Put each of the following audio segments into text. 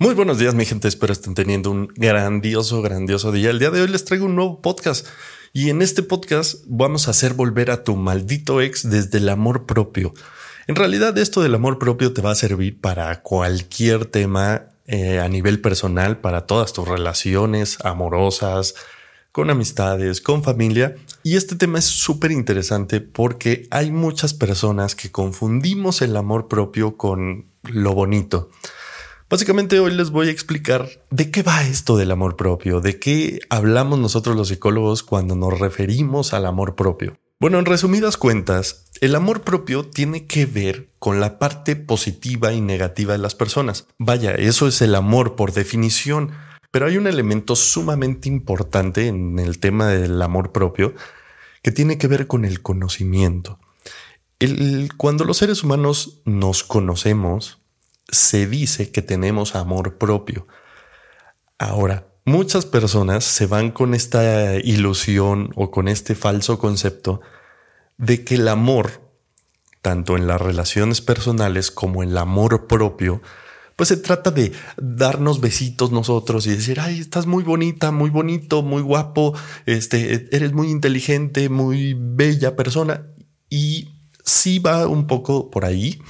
Muy buenos días, mi gente. Espero estén teniendo un grandioso, grandioso día. El día de hoy les traigo un nuevo podcast y en este podcast vamos a hacer volver a tu maldito ex desde el amor propio. En realidad, esto del amor propio te va a servir para cualquier tema eh, a nivel personal, para todas tus relaciones amorosas, con amistades, con familia. Y este tema es súper interesante porque hay muchas personas que confundimos el amor propio con lo bonito. Básicamente hoy les voy a explicar de qué va esto del amor propio, de qué hablamos nosotros los psicólogos cuando nos referimos al amor propio. Bueno, en resumidas cuentas, el amor propio tiene que ver con la parte positiva y negativa de las personas. Vaya, eso es el amor por definición, pero hay un elemento sumamente importante en el tema del amor propio que tiene que ver con el conocimiento. cuando los seres humanos nos conocemos, se dice que tenemos amor propio. Ahora, muchas personas se van con esta ilusión o con este falso concepto de que el amor, tanto en las relaciones personales como en el amor propio, pues se trata de darnos besitos nosotros y decir, ay, estás muy bonita, muy bonito, muy guapo, este, eres muy inteligente, muy bella persona. Y sí va un poco por ahí,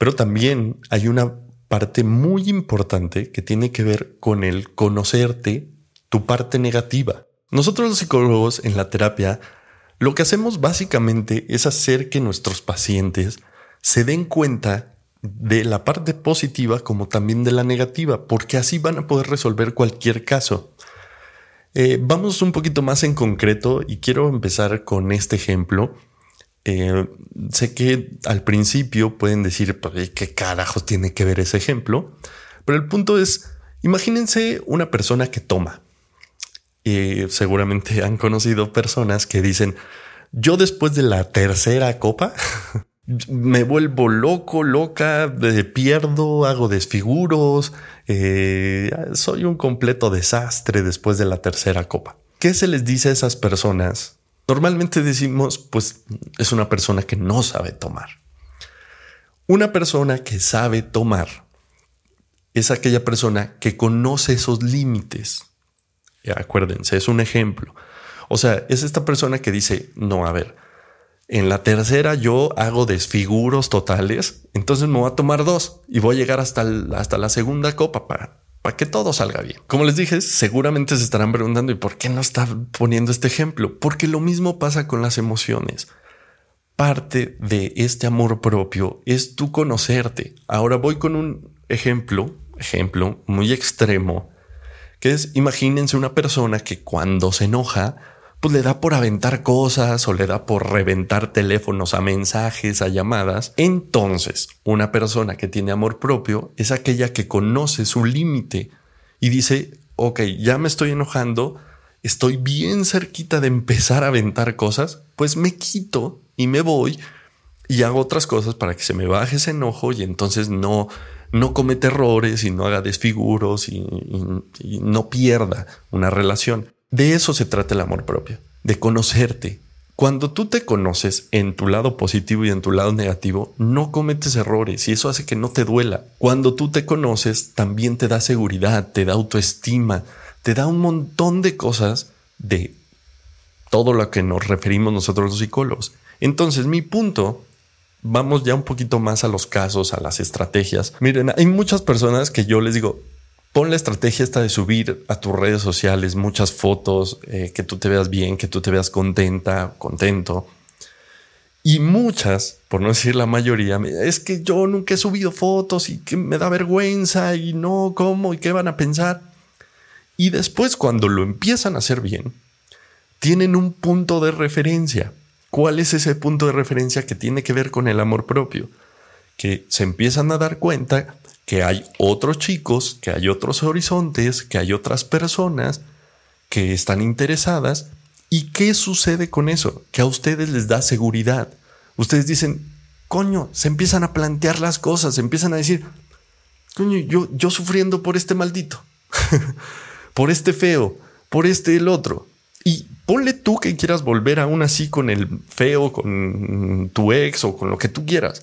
pero también hay una parte muy importante que tiene que ver con el conocerte tu parte negativa. Nosotros los psicólogos en la terapia lo que hacemos básicamente es hacer que nuestros pacientes se den cuenta de la parte positiva como también de la negativa, porque así van a poder resolver cualquier caso. Eh, vamos un poquito más en concreto y quiero empezar con este ejemplo eh, sé que al principio pueden decir, pues, ¿qué carajos tiene que ver ese ejemplo? Pero el punto es, imagínense una persona que toma. Y seguramente han conocido personas que dicen, yo después de la tercera copa me vuelvo loco, loca, pierdo, hago desfiguros, eh, soy un completo desastre después de la tercera copa. ¿Qué se les dice a esas personas Normalmente decimos, pues es una persona que no sabe tomar. Una persona que sabe tomar es aquella persona que conoce esos límites. acuérdense, es un ejemplo. O sea, es esta persona que dice, no, a ver, en la tercera yo hago desfiguros totales, entonces me voy a tomar dos y voy a llegar hasta, hasta la segunda copa para, para que todo salga bien. Como les dije, seguramente se estarán preguntando, ¿y por qué no está poniendo este ejemplo? Porque lo mismo pasa con las emociones. Parte de este amor propio es tu conocerte. Ahora voy con un ejemplo, ejemplo muy extremo, que es imagínense una persona que cuando se enoja pues le da por aventar cosas o le da por reventar teléfonos a mensajes, a llamadas. Entonces, una persona que tiene amor propio es aquella que conoce su límite y dice, ok, ya me estoy enojando, estoy bien cerquita de empezar a aventar cosas, pues me quito y me voy y hago otras cosas para que se me baje ese enojo y entonces no, no comete errores y no haga desfiguros y no pierda una relación. De eso se trata el amor propio, de conocerte. Cuando tú te conoces en tu lado positivo y en tu lado negativo, no cometes errores y eso hace que no te duela. Cuando tú te conoces, también te da seguridad, te da autoestima, te da un montón de cosas de todo lo que nos referimos nosotros los psicólogos. Entonces, mi punto vamos ya un poquito más a los casos, a las estrategias. Miren, hay muchas personas que yo les digo, Pon la estrategia esta de subir a tus redes sociales muchas fotos, eh, que tú te veas bien, que tú te veas contenta, contento. Y muchas, por no decir la mayoría, es que yo nunca he subido fotos y que me da vergüenza y no, ¿cómo? ¿Y qué van a pensar? Y después cuando lo empiezan a hacer bien, tienen un punto de referencia. ¿Cuál es ese punto de referencia que tiene que ver con el amor propio? Que se empiezan a dar cuenta que hay otros chicos, que hay otros horizontes, que hay otras personas que están interesadas. ¿Y qué sucede con eso? Que a ustedes les da seguridad. Ustedes dicen, coño, se empiezan a plantear las cosas, se empiezan a decir, coño, yo, yo sufriendo por este maldito, por este feo, por este el otro. Y ponle tú que quieras volver aún así con el feo, con tu ex o con lo que tú quieras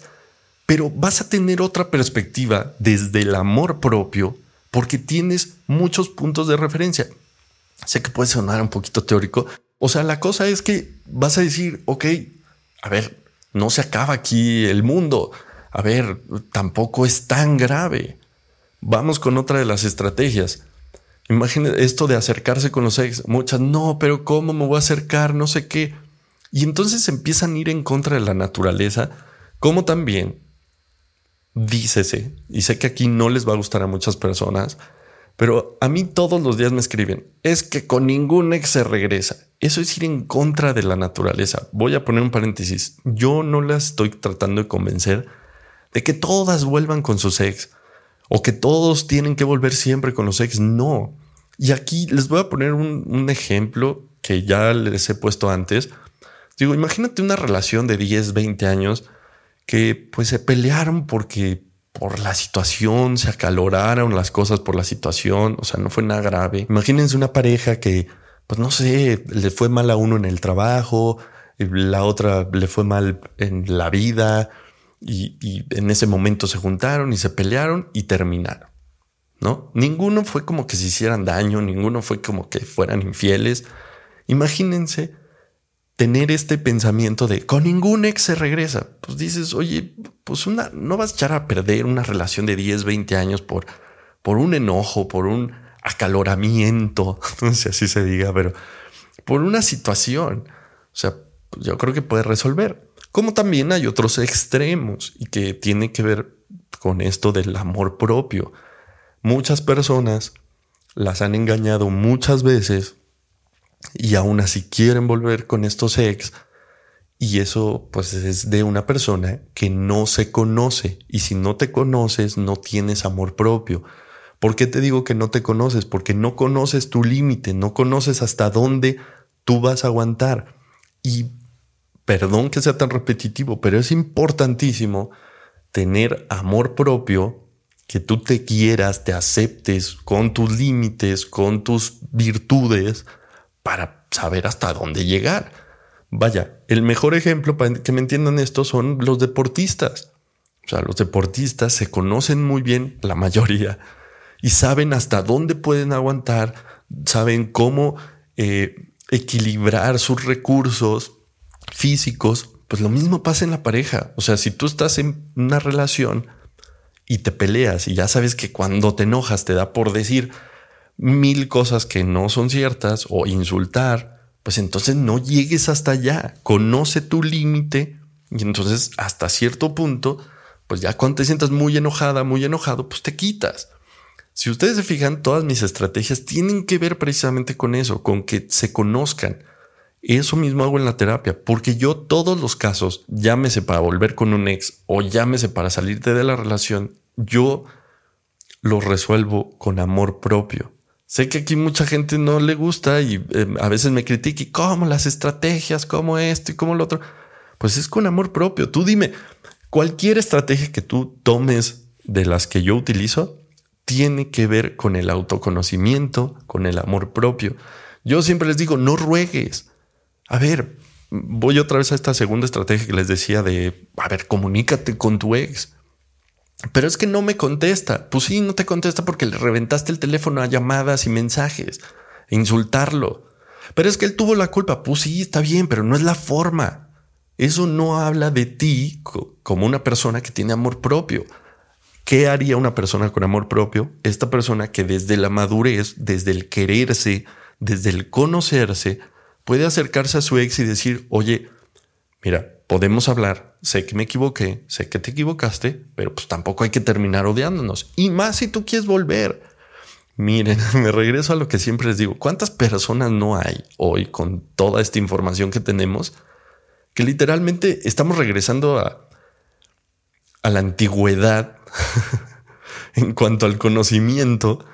pero vas a tener otra perspectiva desde el amor propio porque tienes muchos puntos de referencia. Sé que puede sonar un poquito teórico. O sea, la cosa es que vas a decir, ok, a ver, no se acaba aquí el mundo. A ver, tampoco es tan grave. Vamos con otra de las estrategias. Imagínate esto de acercarse con los ex. Muchas, no, pero ¿cómo me voy a acercar? No sé qué. Y entonces empiezan a ir en contra de la naturaleza, como también dícese, y sé que aquí no les va a gustar a muchas personas, pero a mí todos los días me escriben, es que con ningún ex se regresa. Eso es ir en contra de la naturaleza. Voy a poner un paréntesis. Yo no las estoy tratando de convencer de que todas vuelvan con sus ex o que todos tienen que volver siempre con los ex. No. Y aquí les voy a poner un, un ejemplo que ya les he puesto antes. Digo, imagínate una relación de 10, 20 años que pues se pelearon porque por la situación, se acaloraron las cosas por la situación, o sea, no fue nada grave. Imagínense una pareja que, pues no sé, le fue mal a uno en el trabajo, la otra le fue mal en la vida y, y en ese momento se juntaron y se pelearon y terminaron. ¿No? Ninguno fue como que se hicieran daño, ninguno fue como que fueran infieles. Imagínense tener este pensamiento de con ningún ex se regresa. Pues dices, oye, pues una, no vas a echar a perder una relación de 10, 20 años por, por un enojo, por un acaloramiento, no sé si se diga, pero por una situación. O sea, pues yo creo que puede resolver. Como también hay otros extremos y que tiene que ver con esto del amor propio. Muchas personas las han engañado muchas veces y aún así quieren volver con estos ex. Y eso pues es de una persona que no se conoce. Y si no te conoces, no tienes amor propio. ¿Por qué te digo que no te conoces? Porque no conoces tu límite, no conoces hasta dónde tú vas a aguantar. Y perdón que sea tan repetitivo, pero es importantísimo tener amor propio, que tú te quieras, te aceptes con tus límites, con tus virtudes, para saber hasta dónde llegar. Vaya, el mejor ejemplo para que me entiendan esto son los deportistas. O sea, los deportistas se conocen muy bien, la mayoría, y saben hasta dónde pueden aguantar, saben cómo eh, equilibrar sus recursos físicos. Pues lo mismo pasa en la pareja. O sea, si tú estás en una relación y te peleas y ya sabes que cuando te enojas te da por decir, mil cosas que no son ciertas o insultar, pues entonces no llegues hasta allá, conoce tu límite y entonces hasta cierto punto, pues ya cuando te sientas muy enojada, muy enojado, pues te quitas. Si ustedes se fijan, todas mis estrategias tienen que ver precisamente con eso, con que se conozcan. Eso mismo hago en la terapia, porque yo todos los casos, llámese para volver con un ex o llámese para salirte de la relación, yo los resuelvo con amor propio. Sé que aquí mucha gente no le gusta y eh, a veces me critica y cómo las estrategias, cómo esto y cómo lo otro. Pues es con amor propio. Tú dime, cualquier estrategia que tú tomes de las que yo utilizo tiene que ver con el autoconocimiento, con el amor propio. Yo siempre les digo, no ruegues. A ver, voy otra vez a esta segunda estrategia que les decía de, a ver, comunícate con tu ex. Pero es que no me contesta. Pues sí, no te contesta porque le reventaste el teléfono a llamadas y mensajes, e insultarlo. Pero es que él tuvo la culpa. Pues sí, está bien, pero no es la forma. Eso no habla de ti como una persona que tiene amor propio. ¿Qué haría una persona con amor propio? Esta persona que desde la madurez, desde el quererse, desde el conocerse, puede acercarse a su ex y decir, oye, mira, podemos hablar, sé que me equivoqué, sé que te equivocaste, pero pues tampoco hay que terminar odiándonos. Y más si tú quieres volver. Miren, me regreso a lo que siempre les digo. ¿Cuántas personas no hay hoy con toda esta información que tenemos que literalmente estamos regresando a, a la antigüedad en cuanto al conocimiento?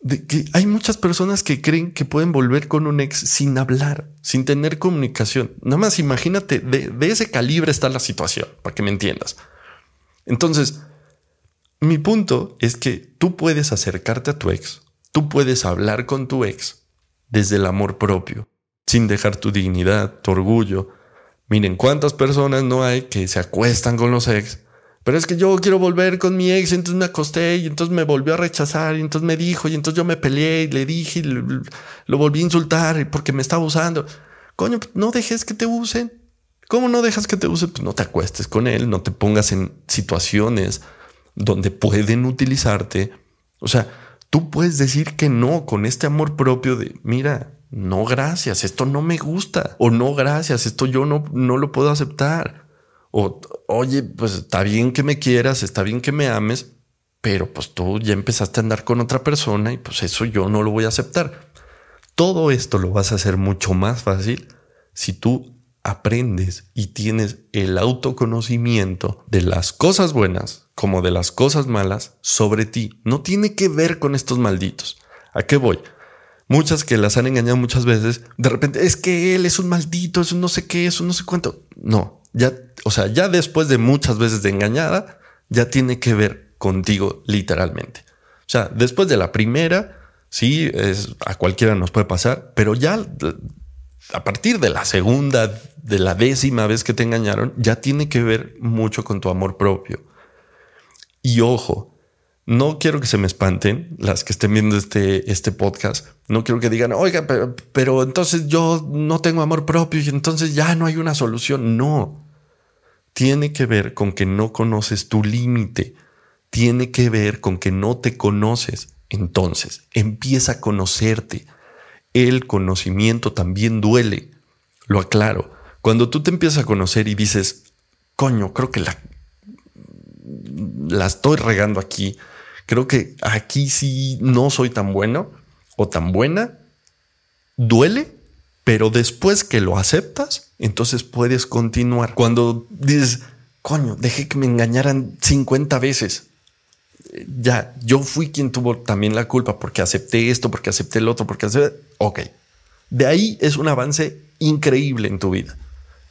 De que hay muchas personas que creen que pueden volver con un ex sin hablar, sin tener comunicación. Nada más imagínate, de, ese calibre está la situación, para que me entiendas. Entonces, mi punto es que tú puedes acercarte a tu ex, tú puedes hablar con tu ex desde el amor propio, sin dejar tu dignidad, tu orgullo. Miren cuántas personas no hay que se acuestan con los ex pero es que yo quiero volver con mi ex, entonces me acosté y entonces me volvió a rechazar y entonces me dijo y entonces yo me peleé y le dije y lo, volví a insultar porque me estaba usando. Coño, pues, no dejes que te usen. ¿Cómo no dejas que te usen? Pues no te acuestes con él, no te pongas en situaciones donde pueden utilizarte. O sea, tú puedes decir que no con este amor propio de, mira, no gracias, esto no me gusta. O no gracias, esto yo no, no lo puedo aceptar. O, oye, pues está bien que me quieras, está bien que me ames, pero pues tú ya empezaste a andar con otra persona y pues eso yo no lo voy a aceptar. Todo esto lo vas a hacer mucho más fácil si tú aprendes y tienes el autoconocimiento de las cosas buenas como de las cosas malas sobre ti. No tiene que ver con estos malditos. ¿A qué voy? Muchas que las han engañado muchas veces, de repente es que él es un maldito, eso no sé qué, eso no sé cuánto. No, ya, o sea, ya después de muchas veces de engañada, ya tiene que ver contigo literalmente. O sea, después de la primera, sí, es, a cualquiera nos puede pasar, pero ya a partir de la segunda, de la décima vez que te engañaron, ya tiene que ver mucho con tu amor propio. Y ojo, no quiero que se me espanten las que estén viendo este, este podcast. No quiero que digan, oiga, pero, pero entonces yo no tengo amor propio y entonces ya no hay una solución. No. Tiene que ver con que no conoces tu límite. Tiene que ver con que no te conoces. Entonces, empieza a conocerte el conocimiento también duele. Lo aclaro. Cuando tú te empiezas a conocer y dices, coño, creo que la, la estoy regando aquí. Creo que aquí sí no soy tan bueno o tan buena. Duele, pero después que lo aceptas, entonces puedes continuar. Cuando dices, coño, dejé que me engañaran 50 veces ya, yo fui quien tuvo también la culpa porque acepté esto, porque acepté el otro, porque acepté... Ok, de ahí es un avance increíble en tu vida.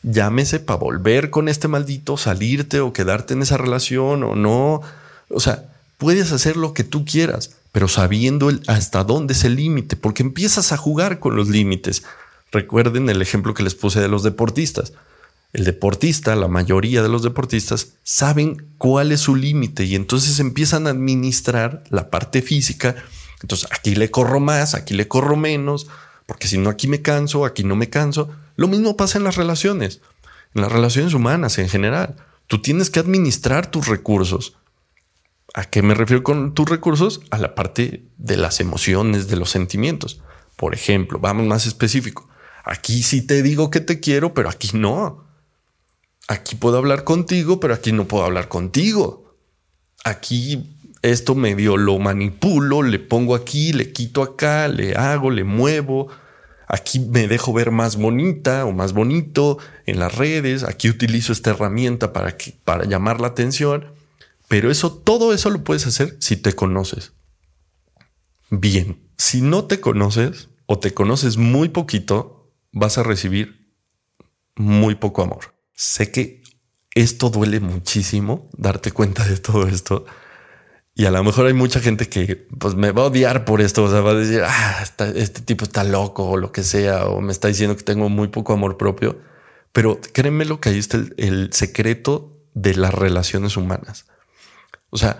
Llámese para volver con este maldito, salirte o quedarte en esa relación o no. O sea, puedes hacer lo que tú quieras, pero sabiendo hasta dónde es el límite, porque empiezas a jugar con los límites. Recuerden el ejemplo que les puse de los deportistas el deportista, la mayoría de los deportistas, saben cuál es su límite y entonces empiezan a administrar la parte física. Entonces aquí le corro más, aquí le corro menos, porque si no aquí me canso, aquí no me canso. Lo mismo pasa en las relaciones, en las relaciones humanas en general. Tú tienes que administrar tus recursos. ¿A qué me refiero con tus recursos? A la parte de las emociones, de los sentimientos. Por ejemplo, vamos más específico. Aquí sí te digo que te quiero, pero aquí no aquí puedo hablar contigo, pero aquí no puedo hablar contigo. Aquí esto medio lo manipulo, le pongo aquí, le quito acá, le hago, le muevo. Aquí me dejo ver más bonita o más bonito en las redes. Aquí utilizo esta herramienta para, que, para llamar la atención. Pero eso, todo eso lo puedes hacer si te conoces. Bien, si no te conoces o te conoces muy poquito, vas a recibir muy poco amor. Sé que esto duele muchísimo, darte cuenta de todo esto. Y a lo mejor hay mucha gente que pues, me va a odiar por esto. O sea, va a decir, ah, este tipo está loco o lo que sea, o me está diciendo que tengo muy poco amor propio. Pero créeme lo que ahí está el, el secreto de las relaciones humanas. O sea,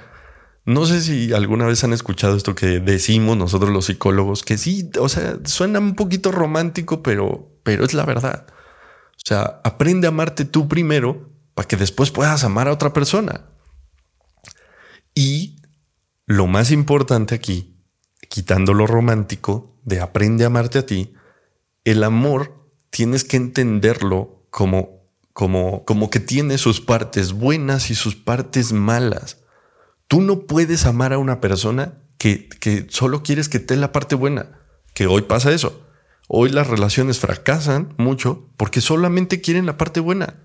no sé si alguna vez han escuchado esto que decimos nosotros los psicólogos, que sí, o sea, suena un poquito romántico, pero, pero es la verdad. O sea, aprende a amarte tú primero para que después puedas amar a otra persona. Y lo más importante aquí, quitando lo romántico de aprende a amarte a ti, el amor tienes que entenderlo como, como, como que tiene sus partes buenas y sus partes malas. Tú no puedes amar a una persona que, que solo quieres que te la parte buena, que hoy pasa eso. Hoy las relaciones fracasan mucho porque solamente quieren la parte buena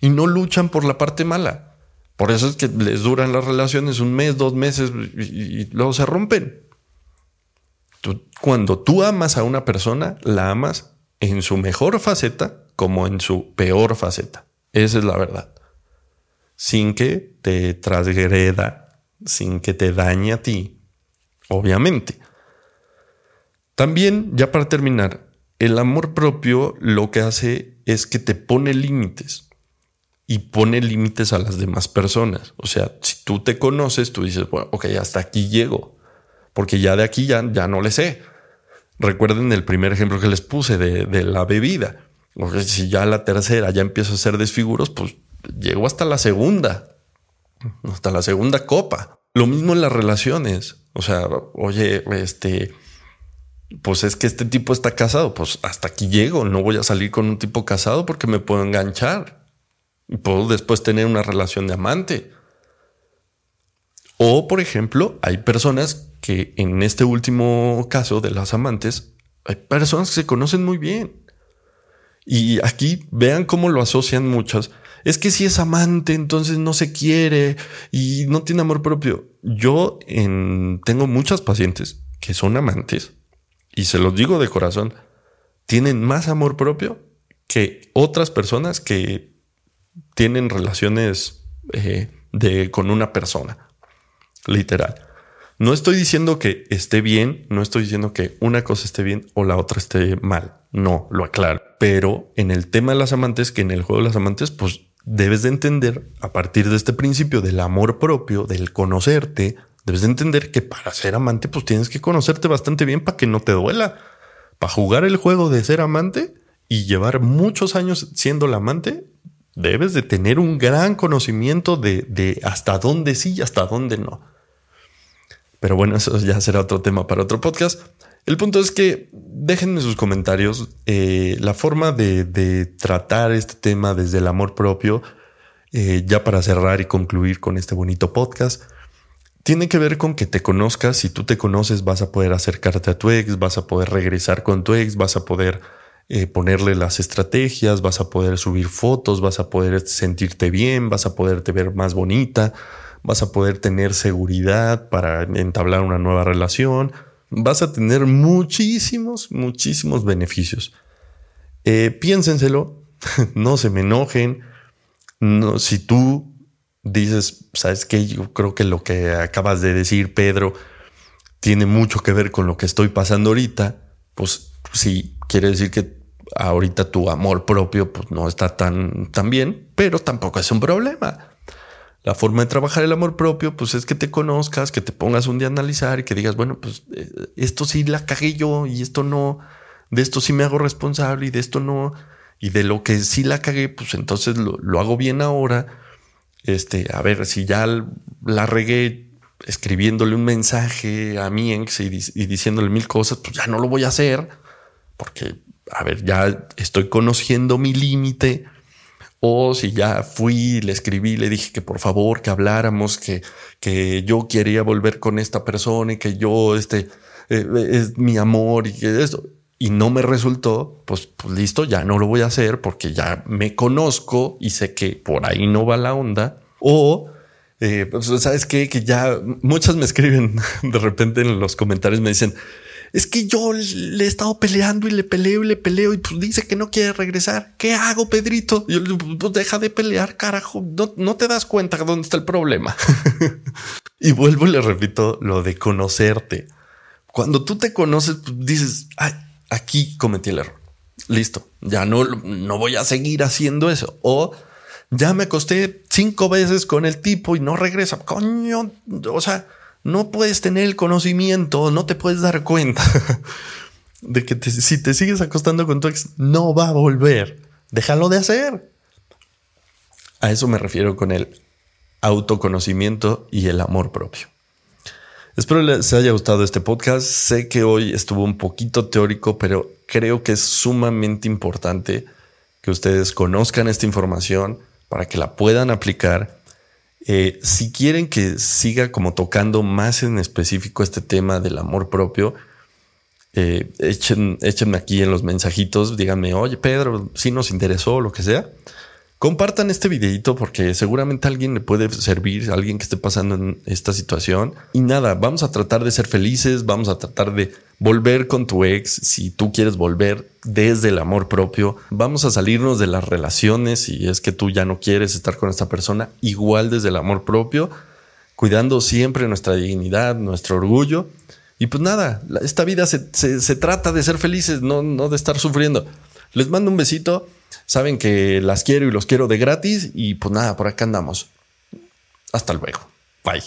y no luchan por la parte mala. Por eso es que les duran las relaciones un mes, dos meses y, luego se rompen. cuando tú amas a una persona, la amas en su mejor faceta como en su peor faceta. Esa es la verdad. Sin que te transgreda, sin que te dañe a ti, obviamente. También, ya para terminar, el amor propio lo que hace es que te pone límites. y pone límites a las demás personas. O sea, si tú te conoces, tú dices, bueno, ok, hasta aquí llego, porque ya de aquí ya, ya no le sé. Recuerden el primer ejemplo que les puse de, de la bebida. Sea, si ya la tercera ya empiezo a hacer desfiguros, pues llego hasta la segunda, hasta la segunda copa. Lo mismo en las relaciones. O sea, oye, este, pues es que este tipo está casado, pues hasta aquí llego, no voy a salir con un tipo casado porque me puedo enganchar y puedo después tener una relación de amante. O, por ejemplo, hay personas que en este último caso de las amantes, hay personas que se conocen muy bien. Y aquí vean cómo lo asocian muchas. Es que si es amante, entonces no se quiere y no tiene amor propio. Yo tengo muchas pacientes que son amantes y se los digo de corazón, tienen más amor propio que otras personas que tienen relaciones eh, de, con una persona. Literal. No estoy diciendo que esté bien, no estoy diciendo que una cosa esté bien o la otra esté mal. No, lo aclaro. Pero en el tema de las amantes, que en el juego de las amantes, pues debes de entender a partir de este principio del amor propio, del conocerte, Debes de entender que para ser amante, pues tienes que conocerte bastante bien para que no te duela. Para jugar el juego de ser amante y llevar muchos años siendo la amante, debes de tener un gran conocimiento de, hasta dónde sí y hasta dónde no. Pero bueno, eso ya será otro tema para otro podcast. El punto es que déjenme sus comentarios eh, la forma de, tratar este tema desde el amor propio, eh, ya para cerrar y concluir con este bonito podcast tiene que ver con que te conozcas. Si tú te conoces, vas a poder acercarte a tu ex, vas a poder regresar con tu ex, vas a poder eh, ponerle las estrategias, vas a poder subir fotos, vas a poder sentirte bien, vas a poderte ver más bonita, vas a poder tener seguridad para entablar una nueva relación, vas a tener muchísimos, muchísimos beneficios. Eh, piénsenselo, no se me enojen. No, si tú dices, sabes que yo creo que lo que acabas de decir, Pedro, tiene mucho que ver con lo que estoy pasando ahorita, pues sí, quiere decir que ahorita tu amor propio pues, no está tan, tan bien, pero tampoco es un problema. La forma de trabajar el amor propio, pues es que te conozcas, que te pongas un día a analizar y que digas, bueno, pues eh, esto sí la cagué yo y esto no, de esto sí me hago responsable y de esto no, y de lo que sí la cagué, pues entonces lo, lo hago bien ahora este, a ver, si ya la regué escribiéndole un mensaje a mi ex y, diciéndole mil cosas, pues ya no lo voy a hacer porque, a ver, ya estoy conociendo mi límite. O si ya fui, le escribí, le dije que por favor que habláramos, que, que yo quería volver con esta persona y que yo, este, eh, es mi amor y que esto y no me resultó, pues, pues, listo, ya no lo voy a hacer porque ya me conozco y sé que por ahí no va la onda. O, eh, pues, sabes qué? que ya muchas me escriben de repente en los comentarios, me dicen, es que yo le he estado peleando y le peleo y le peleo y pues dice que no quiere regresar. ¿Qué hago, Pedrito? yo le digo, pues deja de pelear, carajo. No, no te das cuenta dónde está el problema. y vuelvo y le repito lo de conocerte. Cuando tú te conoces, pues, dices, ay, aquí cometí el error. Listo, ya no, no voy a seguir haciendo eso. O ya me acosté cinco veces con el tipo y no regresa. Coño, o sea, no puedes tener el conocimiento, no te puedes dar cuenta de que si te sigues acostando con tu ex, no va a volver. Déjalo de hacer. A eso me refiero con el autoconocimiento y el amor propio. Espero les haya gustado este podcast. Sé que hoy estuvo un poquito teórico, pero creo que es sumamente importante que ustedes conozcan esta información para que la puedan aplicar. Eh, si quieren que siga como tocando más en específico este tema del amor propio, eh, échenme aquí en los mensajitos, díganme, oye Pedro, si nos interesó, lo que sea. Compartan este videito porque seguramente alguien le puede servir, a alguien que esté pasando en esta situación. Y nada, vamos a tratar de ser felices, vamos a tratar de volver con tu ex si tú quieres volver desde el amor propio. Vamos a salirnos de las relaciones si es que tú ya no quieres estar con esta persona, igual desde el amor propio, cuidando siempre nuestra dignidad, nuestro orgullo. Y pues nada, esta vida se, trata de ser felices, no de estar sufriendo. Les mando un besito. Saben que las quiero y los quiero de gratis y pues nada, por acá andamos. Hasta luego. Bye.